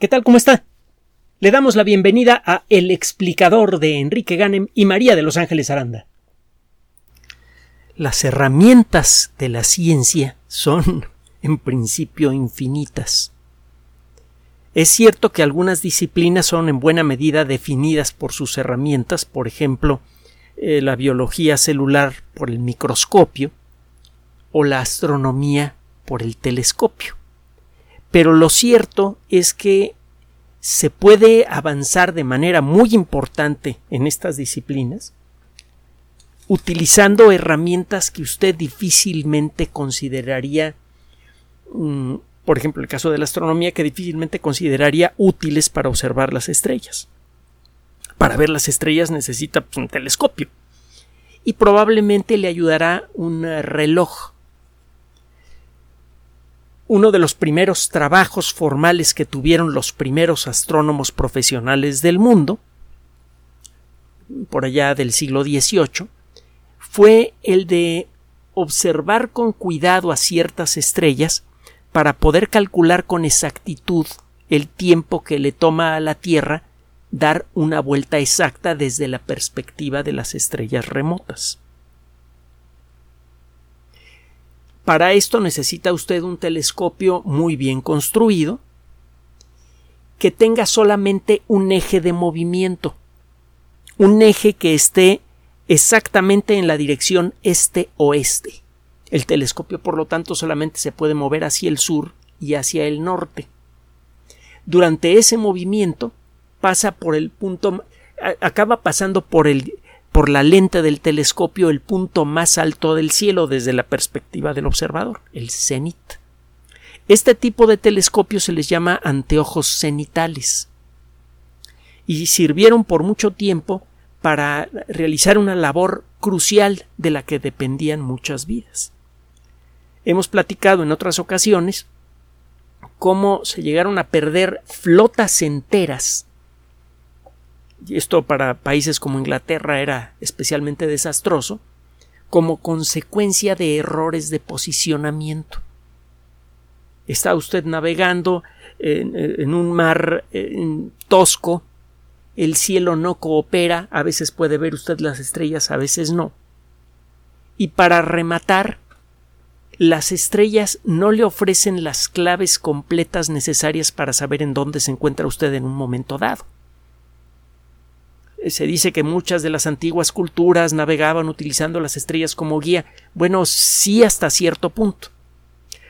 ¿Qué tal? ¿Cómo está? Le damos la bienvenida a El explicador de Enrique Ganem y María de Los Ángeles Aranda. Las herramientas de la ciencia son, en principio, infinitas. Es cierto que algunas disciplinas son en buena medida definidas por sus herramientas, por ejemplo, eh, la biología celular por el microscopio o la astronomía por el telescopio. Pero lo cierto es que se puede avanzar de manera muy importante en estas disciplinas utilizando herramientas que usted difícilmente consideraría, mm, por ejemplo, el caso de la astronomía, que difícilmente consideraría útiles para observar las estrellas. Para ver las estrellas necesita pues, un telescopio y probablemente le ayudará un reloj uno de los primeros trabajos formales que tuvieron los primeros astrónomos profesionales del mundo, por allá del siglo XVIII, fue el de observar con cuidado a ciertas estrellas para poder calcular con exactitud el tiempo que le toma a la Tierra dar una vuelta exacta desde la perspectiva de las estrellas remotas. Para esto necesita usted un telescopio muy bien construido que tenga solamente un eje de movimiento, un eje que esté exactamente en la dirección este-oeste. El telescopio, por lo tanto, solamente se puede mover hacia el sur y hacia el norte. Durante ese movimiento pasa por el punto acaba pasando por el por la lente del telescopio el punto más alto del cielo desde la perspectiva del observador, el cenit. Este tipo de telescopios se les llama anteojos cenitales y sirvieron por mucho tiempo para realizar una labor crucial de la que dependían muchas vidas. Hemos platicado en otras ocasiones cómo se llegaron a perder flotas enteras esto para países como Inglaterra era especialmente desastroso, como consecuencia de errores de posicionamiento. Está usted navegando en, un mar tosco, el cielo no coopera, a veces puede ver usted las estrellas, a veces no. Y para rematar, las estrellas no le ofrecen las claves completas necesarias para saber en dónde se encuentra usted en un momento dado se dice que muchas de las antiguas culturas navegaban utilizando las estrellas como guía. Bueno, sí hasta cierto punto.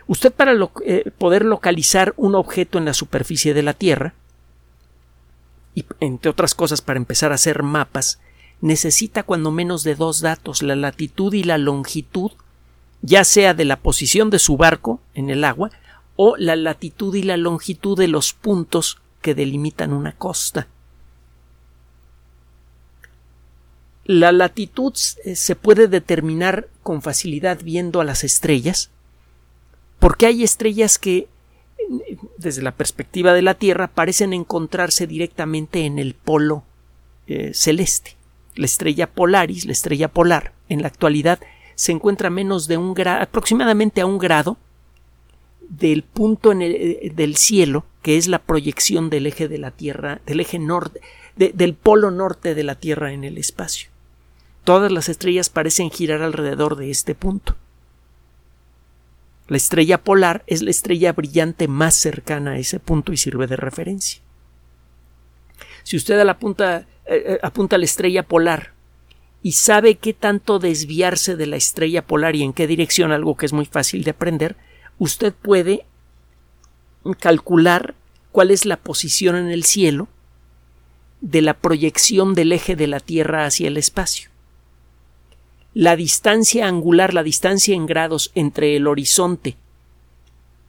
Usted para eh, poder localizar un objeto en la superficie de la Tierra, y entre otras cosas para empezar a hacer mapas, necesita cuando menos de dos datos, la latitud y la longitud, ya sea de la posición de su barco en el agua, o la latitud y la longitud de los puntos que delimitan una costa. La latitud eh, se puede determinar con facilidad viendo a las estrellas, porque hay estrellas que, desde la perspectiva de la Tierra, parecen encontrarse directamente en el polo eh, celeste. La estrella Polaris, la estrella polar, en la actualidad se encuentra menos de un grado, aproximadamente a un grado del punto eh, del cielo, que es la proyección del eje de la Tierra, del eje norte, del polo norte de la Tierra en el espacio. Todas las estrellas parecen girar alrededor de este punto. La estrella polar es la estrella brillante más cercana a ese punto y sirve de referencia. Si usted eh, eh, apunta a la estrella polar y sabe qué tanto desviarse de la estrella polar y en qué dirección, algo que es muy fácil de aprender, usted puede calcular cuál es la posición en el cielo de la proyección del eje de la Tierra hacia el espacio la distancia angular, la distancia en grados entre el horizonte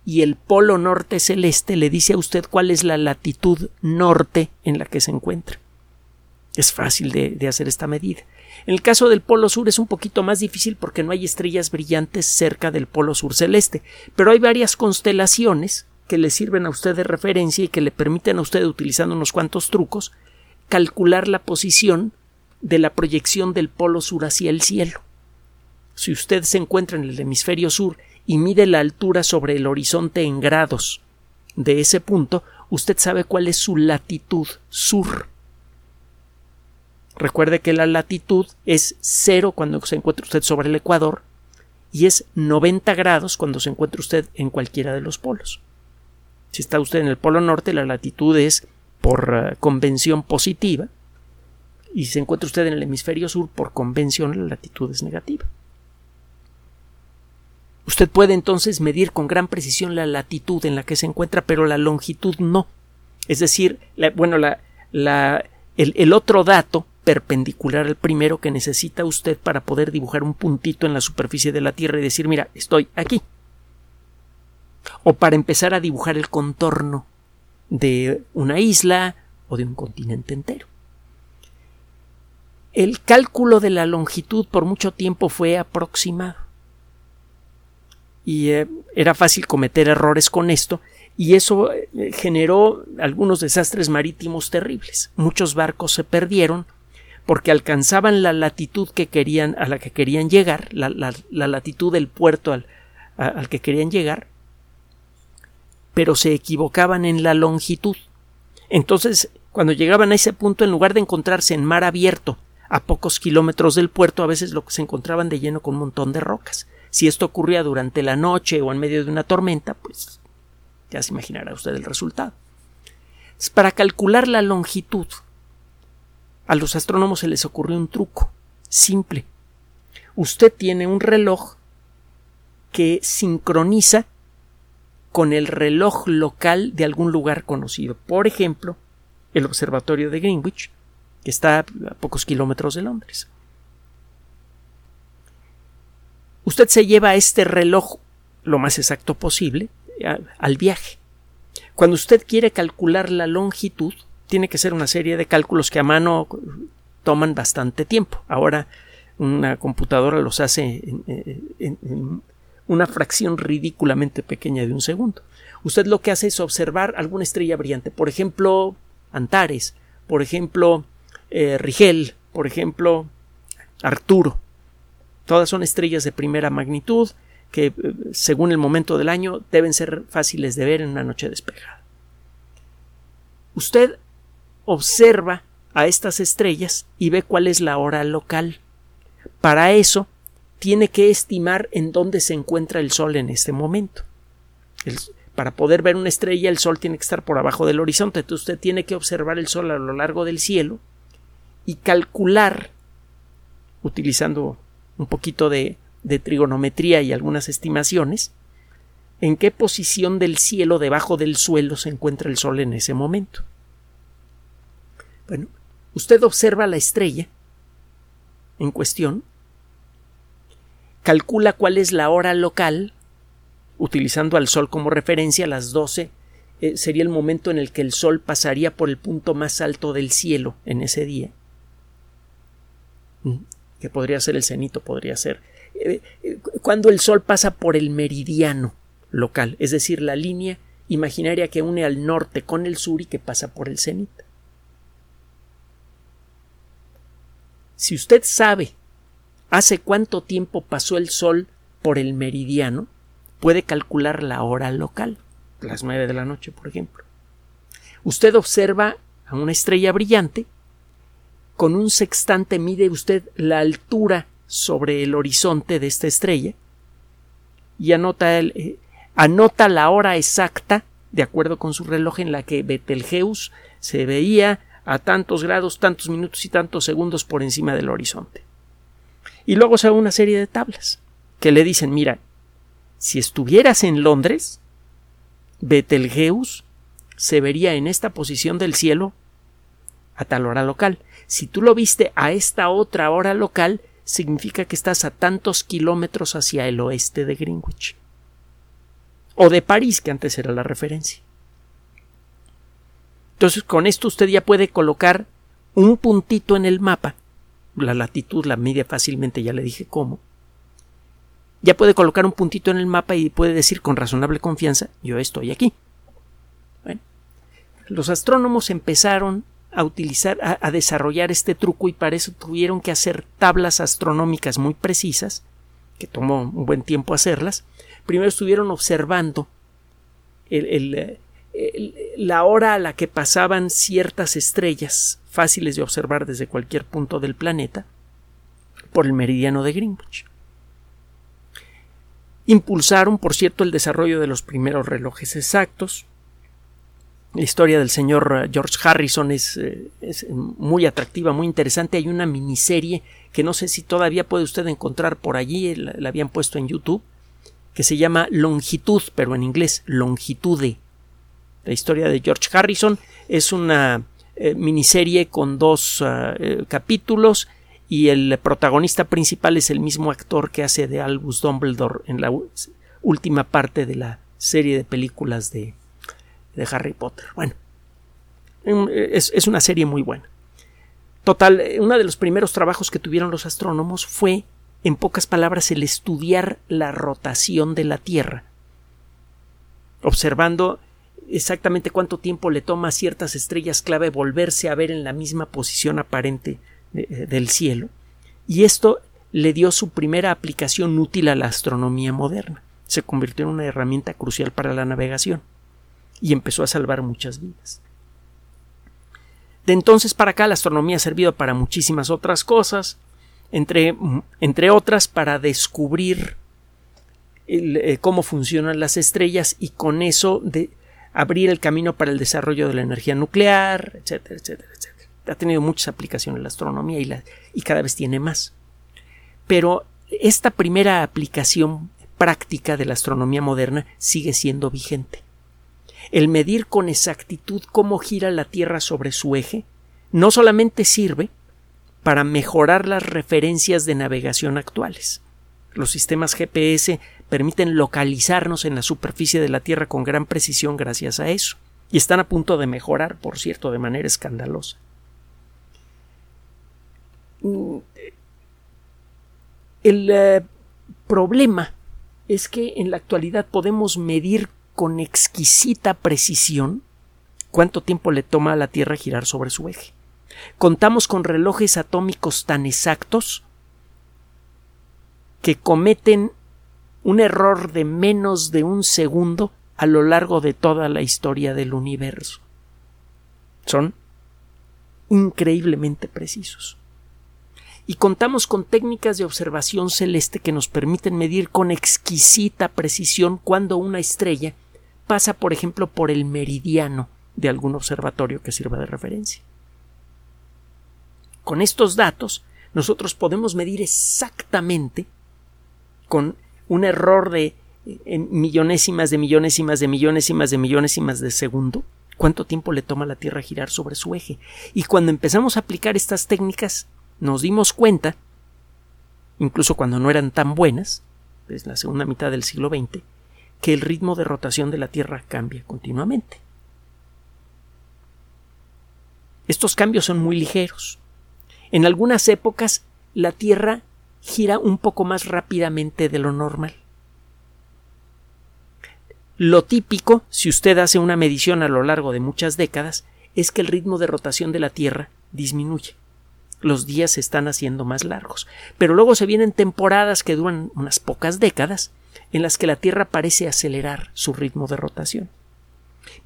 y el polo norte celeste le dice a usted cuál es la latitud norte en la que se encuentra. Es fácil de, hacer esta medida. En el caso del polo sur es un poquito más difícil porque no hay estrellas brillantes cerca del polo sur celeste, pero hay varias constelaciones que le sirven a usted de referencia y que le permiten a usted, utilizando unos cuantos trucos, calcular la posición de la proyección del polo sur hacia el cielo. Si usted se encuentra en el hemisferio sur y mide la altura sobre el horizonte en grados de ese punto, usted sabe cuál es su latitud sur. Recuerde que la latitud es cero cuando se encuentra usted sobre el ecuador y es 90 grados cuando se encuentra usted en cualquiera de los polos. Si está usted en el polo norte, la latitud es por eh, convención positiva y se encuentra usted en el hemisferio sur, por convención la latitud es negativa. Usted puede entonces medir con gran precisión la latitud en la que se encuentra, pero la longitud no. Es decir, bueno, el, el otro dato perpendicular al primero que necesita usted para poder dibujar un puntito en la superficie de la Tierra y decir, mira, estoy aquí. O para empezar a dibujar el contorno de una isla o de un continente entero. El cálculo de la longitud por mucho tiempo fue aproximado. Y eh, era fácil cometer errores con esto, y eso eh, generó algunos desastres marítimos terribles. Muchos barcos se perdieron porque alcanzaban la latitud que querían, a la que querían llegar, la, latitud del puerto al, al que querían llegar, pero se equivocaban en la longitud. Entonces, cuando llegaban a ese punto, en lugar de encontrarse en mar abierto, a pocos kilómetros del puerto, a veces lo que se encontraban de lleno con un montón de rocas. Si esto ocurría durante la noche o en medio de una tormenta, pues ya se imaginará usted el resultado. Para calcular la longitud a los astrónomos se les ocurrió un truco simple. Usted tiene un reloj que sincroniza con el reloj local de algún lugar conocido. Por ejemplo, el observatorio de Greenwich, que está a pocos kilómetros de Londres. Usted se lleva este reloj lo más exacto posible al viaje. Cuando usted quiere calcular la longitud, tiene que ser una serie de cálculos que a mano toman bastante tiempo. Ahora una computadora los hace en, una fracción ridículamente pequeña de un segundo. Usted lo que hace es observar alguna estrella brillante, por ejemplo, Antares, por ejemplo, eh, Rigel, por ejemplo, Arturo. Todas son estrellas de primera magnitud que, eh, según el momento del año, deben ser fáciles de ver en una noche despejada. Usted observa a estas estrellas y ve cuál es la hora local. Para eso, tiene que estimar en dónde se encuentra el Sol en este momento. para poder ver una estrella, el Sol tiene que estar por abajo del horizonte. Entonces usted tiene que observar el Sol a lo largo del cielo y calcular, utilizando un poquito de, trigonometría y algunas estimaciones, en qué posición del cielo debajo del suelo se encuentra el Sol en ese momento. Bueno, usted observa la estrella en cuestión, calcula cuál es la hora local, utilizando al Sol como referencia, las 12 eh, sería el momento en el que el Sol pasaría por el punto más alto del cielo en ese día, que podría ser el cenito, podría ser eh, eh, cuando el Sol pasa por el meridiano local, es decir, la línea imaginaria que une al norte con el sur y que pasa por el cenit. Si usted sabe hace cuánto tiempo pasó el Sol por el meridiano, puede calcular la hora local, las nueve de la noche, por ejemplo. Usted observa a una estrella brillante, con un sextante mide usted la altura sobre el horizonte de esta estrella y anota, eh, anota la hora exacta, de acuerdo con su reloj, en la que Betelgeuse se veía a tantos grados, tantos minutos y tantos segundos por encima del horizonte. Y luego se da una serie de tablas que le dicen, mira, si estuvieras en Londres, Betelgeuse se vería en esta posición del cielo a tal hora local. Si tú lo viste a esta otra hora local, significa que estás a tantos kilómetros hacia el oeste de Greenwich. O de París, que antes era la referencia. Entonces, con esto usted ya puede colocar un puntito en el mapa. La latitud la mide fácilmente, ya le dije cómo. Ya puede colocar un puntito en el mapa y puede decir con razonable confianza, yo estoy aquí. Bueno, los astrónomos empezaron a utilizar, a, desarrollar este truco y para eso tuvieron que hacer tablas astronómicas muy precisas, que tomó un buen tiempo hacerlas. Primero estuvieron observando el, la hora a la que pasaban ciertas estrellas fáciles de observar desde cualquier punto del planeta por el meridiano de Greenwich. Impulsaron, por cierto, el desarrollo de los primeros relojes exactos. La historia del señor George Harrison es, es, muy atractiva, muy interesante. Hay una miniserie que no sé si todavía puede usted encontrar por allí, la, la habían puesto en YouTube, que se llama Longitud, pero en inglés, Longitude. La historia de George Harrison es una eh, miniserie con dos eh, capítulos y el protagonista principal es el mismo actor que hace de Albus Dumbledore en la última parte de la serie de películas de, de Harry Potter. Bueno, es, es, una serie muy buena. Total, uno de los primeros trabajos que tuvieron los astrónomos fue, en pocas palabras, el estudiar la rotación de la Tierra, observando exactamente cuánto tiempo le toma a ciertas estrellas clave volverse a ver en la misma posición aparente de, del cielo, y esto le dio su primera aplicación útil a la astronomía moderna. Se convirtió en una herramienta crucial para la navegación y empezó a salvar muchas vidas. De entonces para acá la astronomía ha servido para muchísimas otras cosas, entre, entre otras para descubrir eh, cómo funcionan las estrellas y con eso de, abrir el camino para el desarrollo de la energía nuclear, etcétera, etcétera. Ha tenido muchas aplicaciones la astronomía y cada vez tiene más. Pero esta primera aplicación práctica de la astronomía moderna sigue siendo vigente. El medir con exactitud cómo gira la Tierra sobre su eje no solamente sirve para mejorar las referencias de navegación actuales. Los sistemas GPS permiten localizarnos en la superficie de la Tierra con gran precisión gracias a eso. Y están a punto de mejorar, por cierto, de manera escandalosa. El eh, problema es que en la actualidad podemos medir con exquisita precisión cuánto tiempo le toma a la Tierra girar sobre su eje. Contamos con relojes atómicos tan exactos que cometen un error de menos de un segundo a lo largo de toda la historia del universo. Son increíblemente precisos. Y contamos con técnicas de observación celeste que nos permiten medir con exquisita precisión cuando una estrella pasa, por ejemplo, por el meridiano de algún observatorio que sirva de referencia. Con estos datos, nosotros podemos medir exactamente con un error de en de millonésimas de millonésimas de millonésimas de segundo, cuánto tiempo le toma la Tierra girar sobre su eje. Y cuando empezamos a aplicar estas técnicas, nos dimos cuenta, incluso cuando no eran tan buenas, desde la segunda mitad del siglo XX, que el ritmo de rotación de la Tierra cambia continuamente. Estos cambios son muy ligeros. En algunas épocas la Tierra gira un poco más rápidamente de lo normal. Lo típico, si usted hace una medición a lo largo de muchas décadas, es que el ritmo de rotación de la Tierra disminuye. Los días se están haciendo más largos. Pero luego se vienen temporadas que duran unas pocas décadas en las que la Tierra parece acelerar su ritmo de rotación.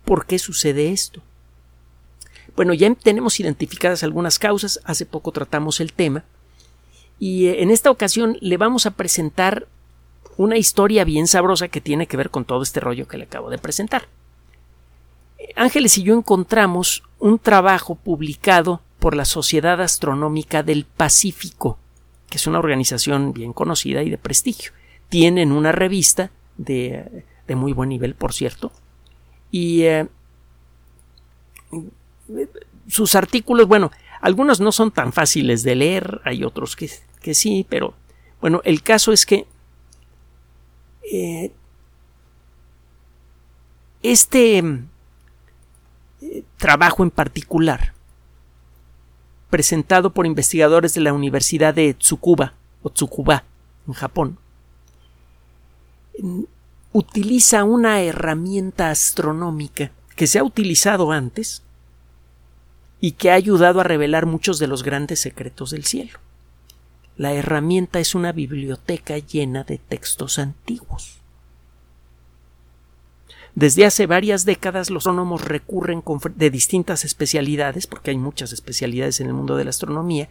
¿Por qué sucede esto? Bueno, ya tenemos identificadas algunas causas, hace poco tratamos el tema, y eh, en esta ocasión le vamos a presentar una historia bien sabrosa que tiene que ver con todo este rollo que le acabo de presentar. Ángeles y yo encontramos un trabajo publicado por la Sociedad Astronómica del Pacífico, que es una organización bien conocida y de prestigio. Tienen una revista de, de muy buen nivel, por cierto, y eh, sus artículos, bueno, algunos no son tan fáciles de leer, hay otros que que sí, pero bueno, el caso es que eh, este eh, trabajo en particular, presentado por investigadores de la Universidad de Tsukuba, o Tsukuba, en Japón, utiliza una herramienta astronómica que se ha utilizado antes y que ha ayudado a revelar muchos de los grandes secretos del cielo. La herramienta es una biblioteca llena de textos antiguos. Desde hace varias décadas los astrónomos recurren de distintas especialidades, porque hay muchas especialidades en el mundo de la astronomía,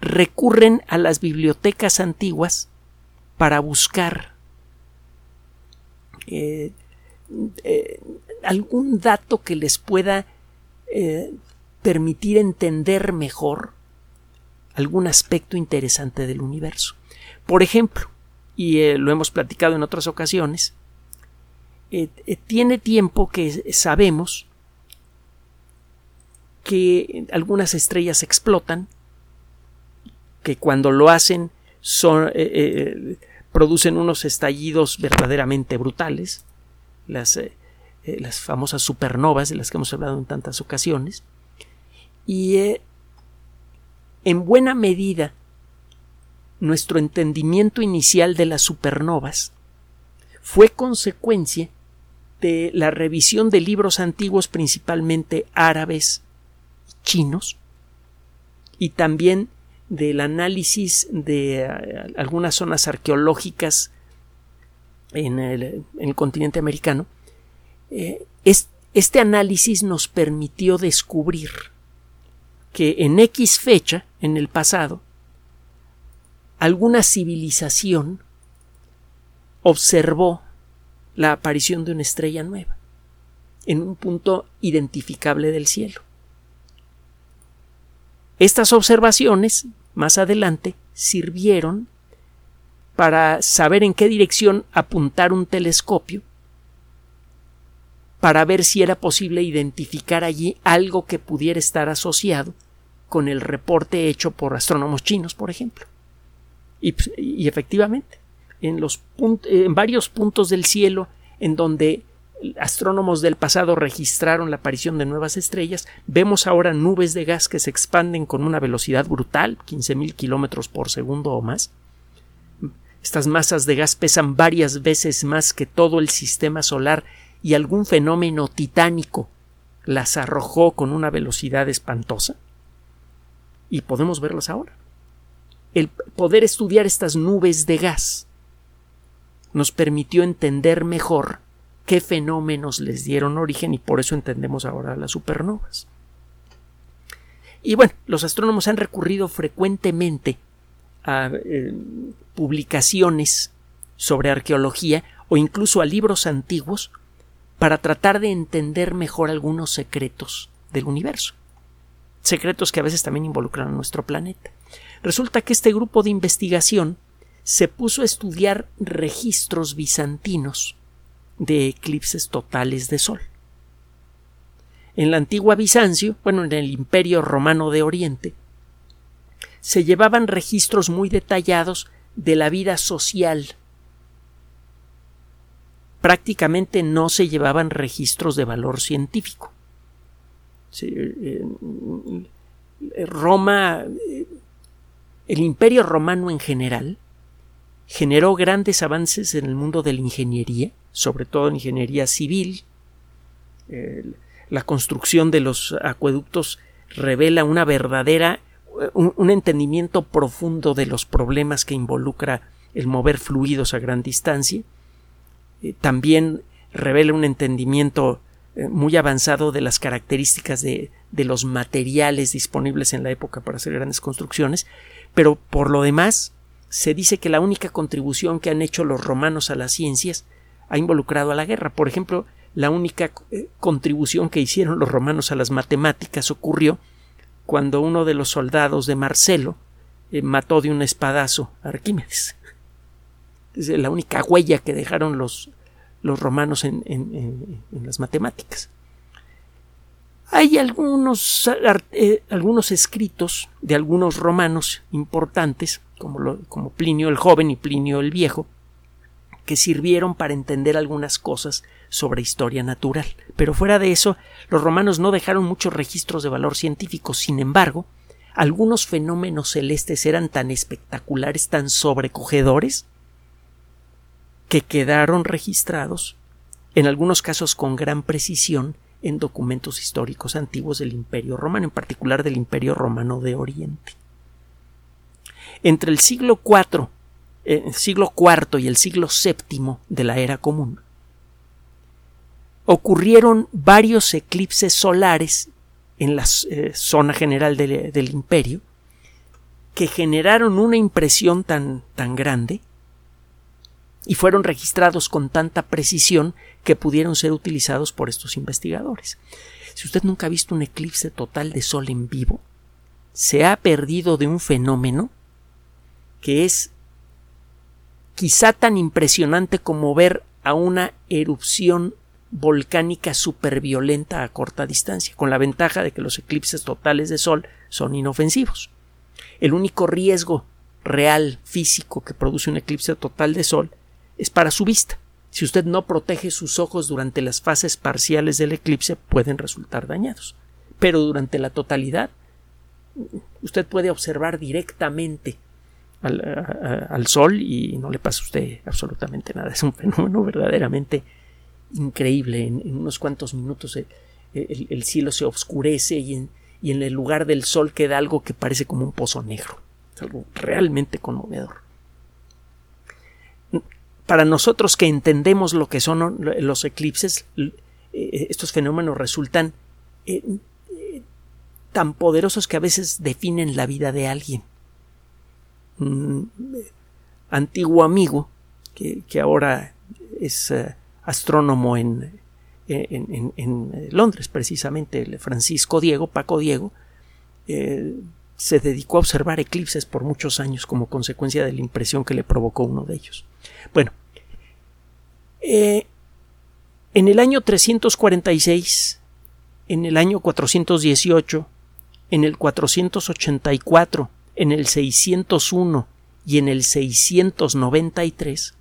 recurren a las bibliotecas antiguas para buscar eh, eh, algún dato que les pueda eh, permitir entender mejor algún aspecto interesante del universo. Por ejemplo, y lo hemos platicado en otras ocasiones, eh, eh, tiene tiempo que sabemos que algunas estrellas explotan, que cuando lo hacen son, eh, producen unos estallidos verdaderamente brutales, las, las, famosas supernovas de las que hemos hablado en tantas ocasiones, y en buena medida nuestro entendimiento inicial de las supernovas fue consecuencia de la revisión de libros antiguos principalmente árabes chinos y también del análisis de eh, algunas zonas arqueológicas en el, continente americano, eh, este análisis nos permitió descubrir que en X fecha, en el pasado, alguna civilización observó la aparición de una estrella nueva en un punto identificable del cielo. Estas observaciones, más adelante, sirvieron para saber en qué dirección apuntar un telescopio para ver si era posible identificar allí algo que pudiera estar asociado con el reporte hecho por astrónomos chinos, por ejemplo. Y, y efectivamente, en, los en varios puntos del cielo en donde astrónomos del pasado registraron la aparición de nuevas estrellas, vemos ahora nubes de gas que se expanden con una velocidad brutal, 15.000 kilómetros por segundo o más. Estas masas de gas pesan varias veces más que todo el sistema solar y algún fenómeno titánico las arrojó con una velocidad espantosa. Y podemos verlas ahora. El poder estudiar estas nubes de gas nos permitió entender mejor qué fenómenos les dieron origen y por eso entendemos ahora las supernovas. Y bueno, los astrónomos han recurrido frecuentemente a eh, publicaciones sobre arqueología o incluso a libros antiguos para tratar de entender mejor algunos secretos del universo. Secretos que a veces también involucran a nuestro planeta. Resulta que este grupo de investigación se puso a estudiar registros bizantinos de eclipses totales de Sol. En la antigua Bizancio, bueno, en el Imperio Romano de Oriente, se llevaban registros muy detallados de la vida social. Prácticamente no se llevaban registros de valor científico. Roma, el Imperio Romano en general, generó grandes avances en el mundo de la ingeniería, sobre todo en ingeniería civil. la construcción de los acueductos revela una verdadera un, entendimiento profundo de los problemas que involucra el mover fluidos a gran distancia. Eh, también revela un entendimiento eh, muy avanzado de las características de, de los materiales disponibles en la época para hacer grandes construcciones, pero por lo demás se dice que la única contribución que han hecho los romanos a las ciencias ha involucrado a la guerra. Por ejemplo, la única eh, contribución que hicieron los romanos a las matemáticas ocurrió cuando uno de los soldados de Marcelo eh, mató de un espadazo a Arquímedes. Es la única huella que dejaron los, los romanos en, en las matemáticas. Hay algunos, eh, algunos escritos de algunos romanos importantes, como, como Plinio el joven y Plinio el viejo, que sirvieron para entender algunas cosas sobre historia natural. Pero fuera de eso, los romanos no dejaron muchos registros de valor científico. Sin embargo, algunos fenómenos celestes eran tan espectaculares, tan sobrecogedores, que quedaron registrados, en algunos casos con gran precisión, en documentos históricos antiguos del Imperio Romano, en particular del Imperio Romano de Oriente. Entre el siglo IV, eh, siglo IV y el siglo VII de la era común, ocurrieron varios eclipses solares en la eh, zona general del imperio que generaron una impresión tan, tan grande y fueron registrados con tanta precisión que pudieron ser utilizados por estos investigadores. Si usted nunca ha visto un eclipse total de sol en vivo, se ha perdido de un fenómeno que es quizá tan impresionante como ver a una erupción volcánica superviolenta a corta distancia, con la ventaja de que los eclipses totales de sol son inofensivos. El único riesgo real, físico, que produce un eclipse total de sol es para su vista. Si usted no protege sus ojos durante las fases parciales del eclipse, pueden resultar dañados. Pero durante la totalidad, usted puede observar directamente al, sol y no le pasa a usted absolutamente nada. Es un fenómeno verdaderamente increíble. En, unos cuantos minutos eh, el, cielo se oscurece y en, y en el lugar del sol queda algo que parece como un pozo negro. Es algo realmente conmovedor. Para nosotros que entendemos lo que son los eclipses, eh, estos fenómenos resultan eh, tan poderosos que a veces definen la vida de alguien. Un antiguo amigo, que, ahora es eh, astrónomo en, en, Londres, precisamente, Francisco Diego, Paco Diego, eh, se dedicó a observar eclipses por muchos años como consecuencia de la impresión que le provocó uno de ellos. Bueno, eh, en el año 346, en el año 418, en el 484, en el 601 y en el 693,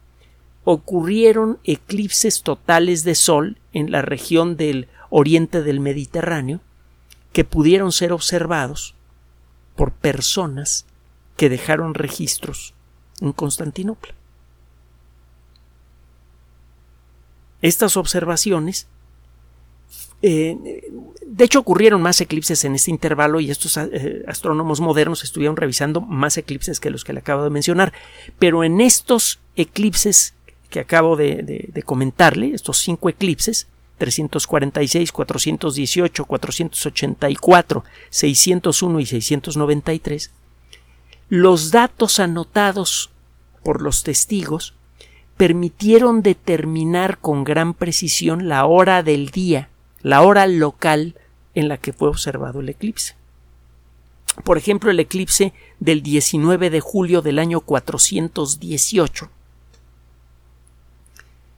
ocurrieron eclipses totales de sol en la región del oriente del Mediterráneo que pudieron ser observados por personas que dejaron registros en Constantinopla. Estas observaciones eh, de hecho, ocurrieron más eclipses en este intervalo y estos eh, astrónomos modernos estuvieron revisando más eclipses que los que le acabo de mencionar. Pero en estos eclipses que acabo de, comentarle, estos cinco eclipses, 346, 418, 484, 601 y 693, los datos anotados por los testigos permitieron determinar con gran precisión la hora del día la hora local en la que fue observado el eclipse. Por ejemplo, el eclipse del 19 de julio del año 418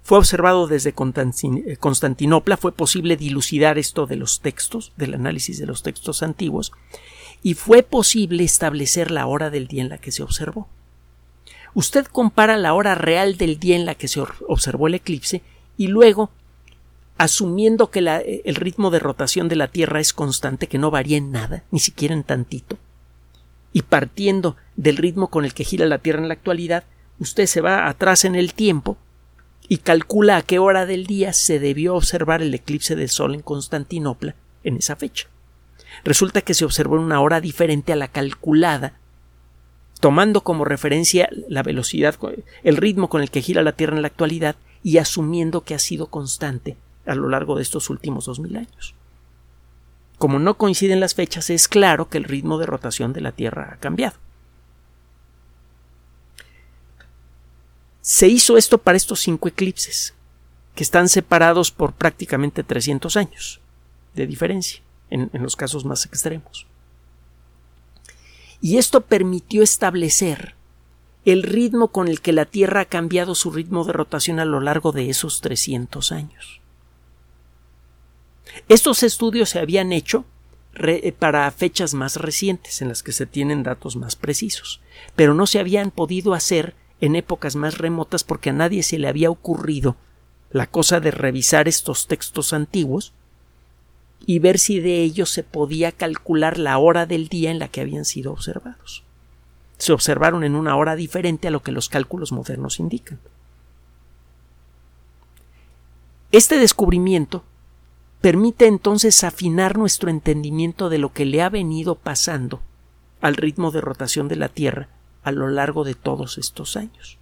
fue observado desde eh, Constantinopla, fue posible dilucidar esto de los textos, del análisis de los textos antiguos, y fue posible establecer la hora del día en la que se observó. Usted compara la hora real del día en la que se observó el eclipse y luego asumiendo que el ritmo de rotación de la Tierra es constante, que no varía en nada, ni siquiera en tantito, y partiendo del ritmo con el que gira la Tierra en la actualidad, usted se va atrás en el tiempo y calcula a qué hora del día se debió observar el eclipse del Sol en Constantinopla en esa fecha. Resulta que se observó en una hora diferente a la calculada, tomando como referencia la velocidad, el ritmo con el que gira la Tierra en la actualidad y asumiendo que ha sido constante a lo largo de estos últimos dos mil años. Como no coinciden las fechas, es claro que el ritmo de rotación de la Tierra ha cambiado. Se hizo esto para estos cinco eclipses, que están separados por prácticamente 300 años de diferencia, en, en los casos más extremos. Y esto permitió establecer el ritmo con el que la Tierra ha cambiado su ritmo de rotación a lo largo de esos 300 años. Estos estudios se habían hecho eh, para fechas más recientes en las que se tienen datos más precisos, pero no se habían podido hacer en épocas más remotas porque a nadie se le había ocurrido la cosa de revisar estos textos antiguos y ver si de ellos se podía calcular la hora del día en la que habían sido observados. Se observaron en una hora diferente a lo que los cálculos modernos indican. Este descubrimiento permite entonces afinar nuestro entendimiento de lo que le ha venido pasando al ritmo de rotación de la Tierra a lo largo de todos estos años.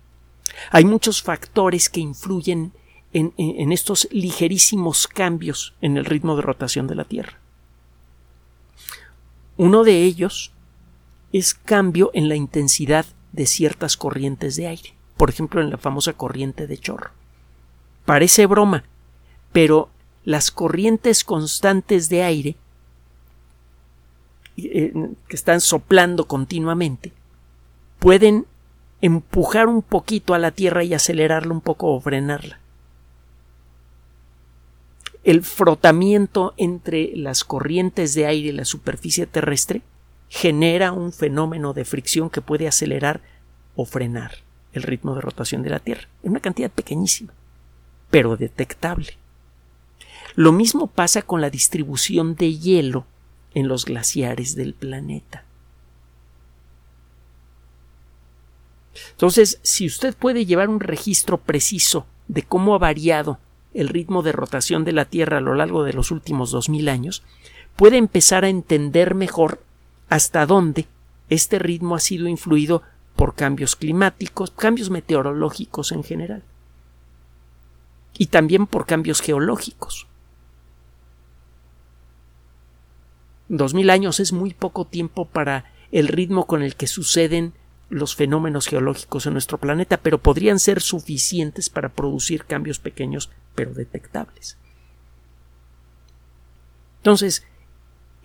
Hay muchos factores que influyen en, estos ligerísimos cambios en el ritmo de rotación de la Tierra. Uno de ellos es cambio en la intensidad de ciertas corrientes de aire, por ejemplo en la famosa corriente de chorro. Parece broma, pero las corrientes constantes de aire eh, que están soplando continuamente pueden empujar un poquito a la Tierra y acelerarla un poco o frenarla. El frotamiento entre las corrientes de aire y la superficie terrestre genera un fenómeno de fricción que puede acelerar o frenar el ritmo de rotación de la Tierra. Es una cantidad pequeñísima, pero detectable. Lo mismo pasa con la distribución de hielo en los glaciares del planeta. Entonces, si usted puede llevar un registro preciso de cómo ha variado el ritmo de rotación de la Tierra a lo largo de los últimos dos mil años, puede empezar a entender mejor hasta dónde este ritmo ha sido influido por cambios climáticos, cambios meteorológicos en general, y también por cambios geológicos. Dos mil años es muy poco tiempo para el ritmo con el que suceden los fenómenos geológicos en nuestro planeta, pero podrían ser suficientes para producir cambios pequeños pero detectables. Entonces,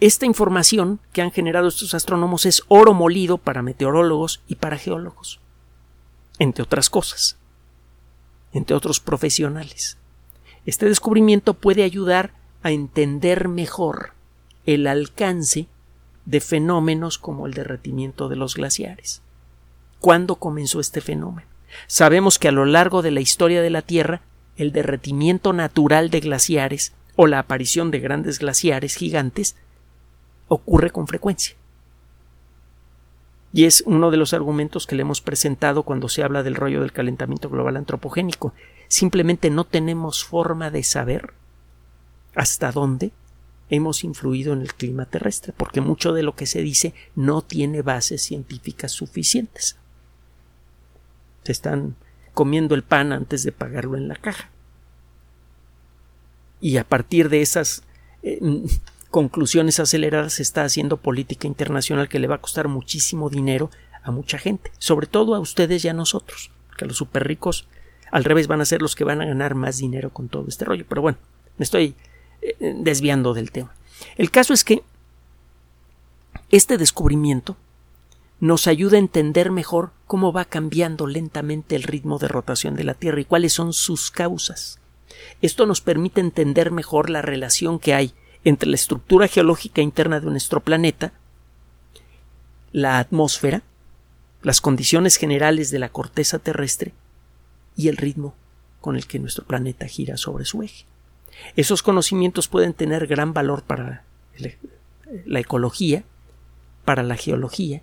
esta información que han generado estos astrónomos es oro molido para meteorólogos y para geólogos, entre otras cosas, entre otros profesionales. Este descubrimiento puede ayudar a entender mejor el alcance de fenómenos como el derretimiento de los glaciares. ¿Cuándo comenzó este fenómeno? Sabemos que a lo largo de la historia de la Tierra, el derretimiento natural de glaciares o la aparición de grandes glaciares gigantes ocurre con frecuencia. Y es uno de los argumentos que le hemos presentado cuando se habla del rollo del calentamiento global antropogénico. Simplemente no tenemos forma de saber hasta dónde hemos influido en el clima terrestre, porque mucho de lo que se dice no tiene bases científicas suficientes. Se están comiendo el pan antes de pagarlo en la caja. Y a partir de esas eh, conclusiones aceleradas se está haciendo política internacional que le va a costar muchísimo dinero a mucha gente, sobre todo a ustedes y a nosotros, que los super ricos al revés van a ser los que van a ganar más dinero con todo este rollo. Pero bueno, me estoy desviando del tema. El caso es que este descubrimiento nos ayuda a entender mejor cómo va cambiando lentamente el ritmo de rotación de la Tierra y cuáles son sus causas. Esto nos permite entender mejor la relación que hay entre la estructura geológica interna de nuestro planeta, la atmósfera, las condiciones generales de la corteza terrestre y el ritmo con el que nuestro planeta gira sobre su eje. Esos conocimientos pueden tener gran valor para la ecología, para la geología,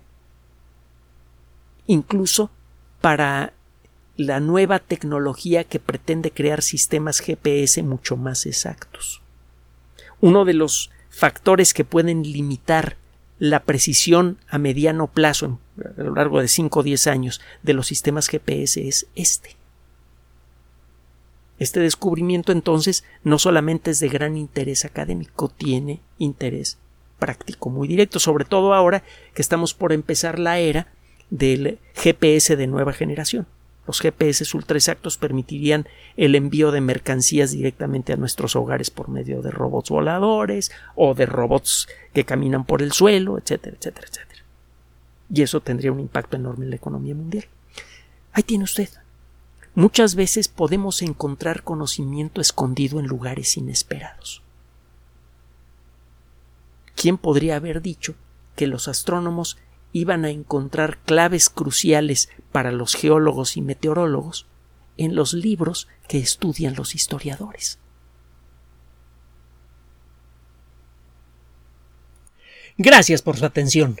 incluso para la nueva tecnología que pretende crear sistemas GPS mucho más exactos uno de los factores que pueden limitar la precisión a mediano plazo, a lo largo de 5 o 10 años, de los sistemas GPS es este. Este descubrimiento entonces no solamente es de gran interés académico, tiene interés práctico muy directo, sobre todo ahora que estamos por empezar la era del GPS de nueva generación. Los GPS ultra exactos permitirían el envío de mercancías directamente a nuestros hogares por medio de robots voladores o de robots que caminan por el suelo, etcétera, etcétera, etcétera. Y eso tendría un impacto enorme en la economía mundial. Ahí tiene usted. Muchas veces podemos encontrar conocimiento escondido en lugares inesperados. ¿Quién podría haber dicho que los astrónomos iban a encontrar claves cruciales para los geólogos y meteorólogos en los libros que estudian los historiadores. Gracias por su atención.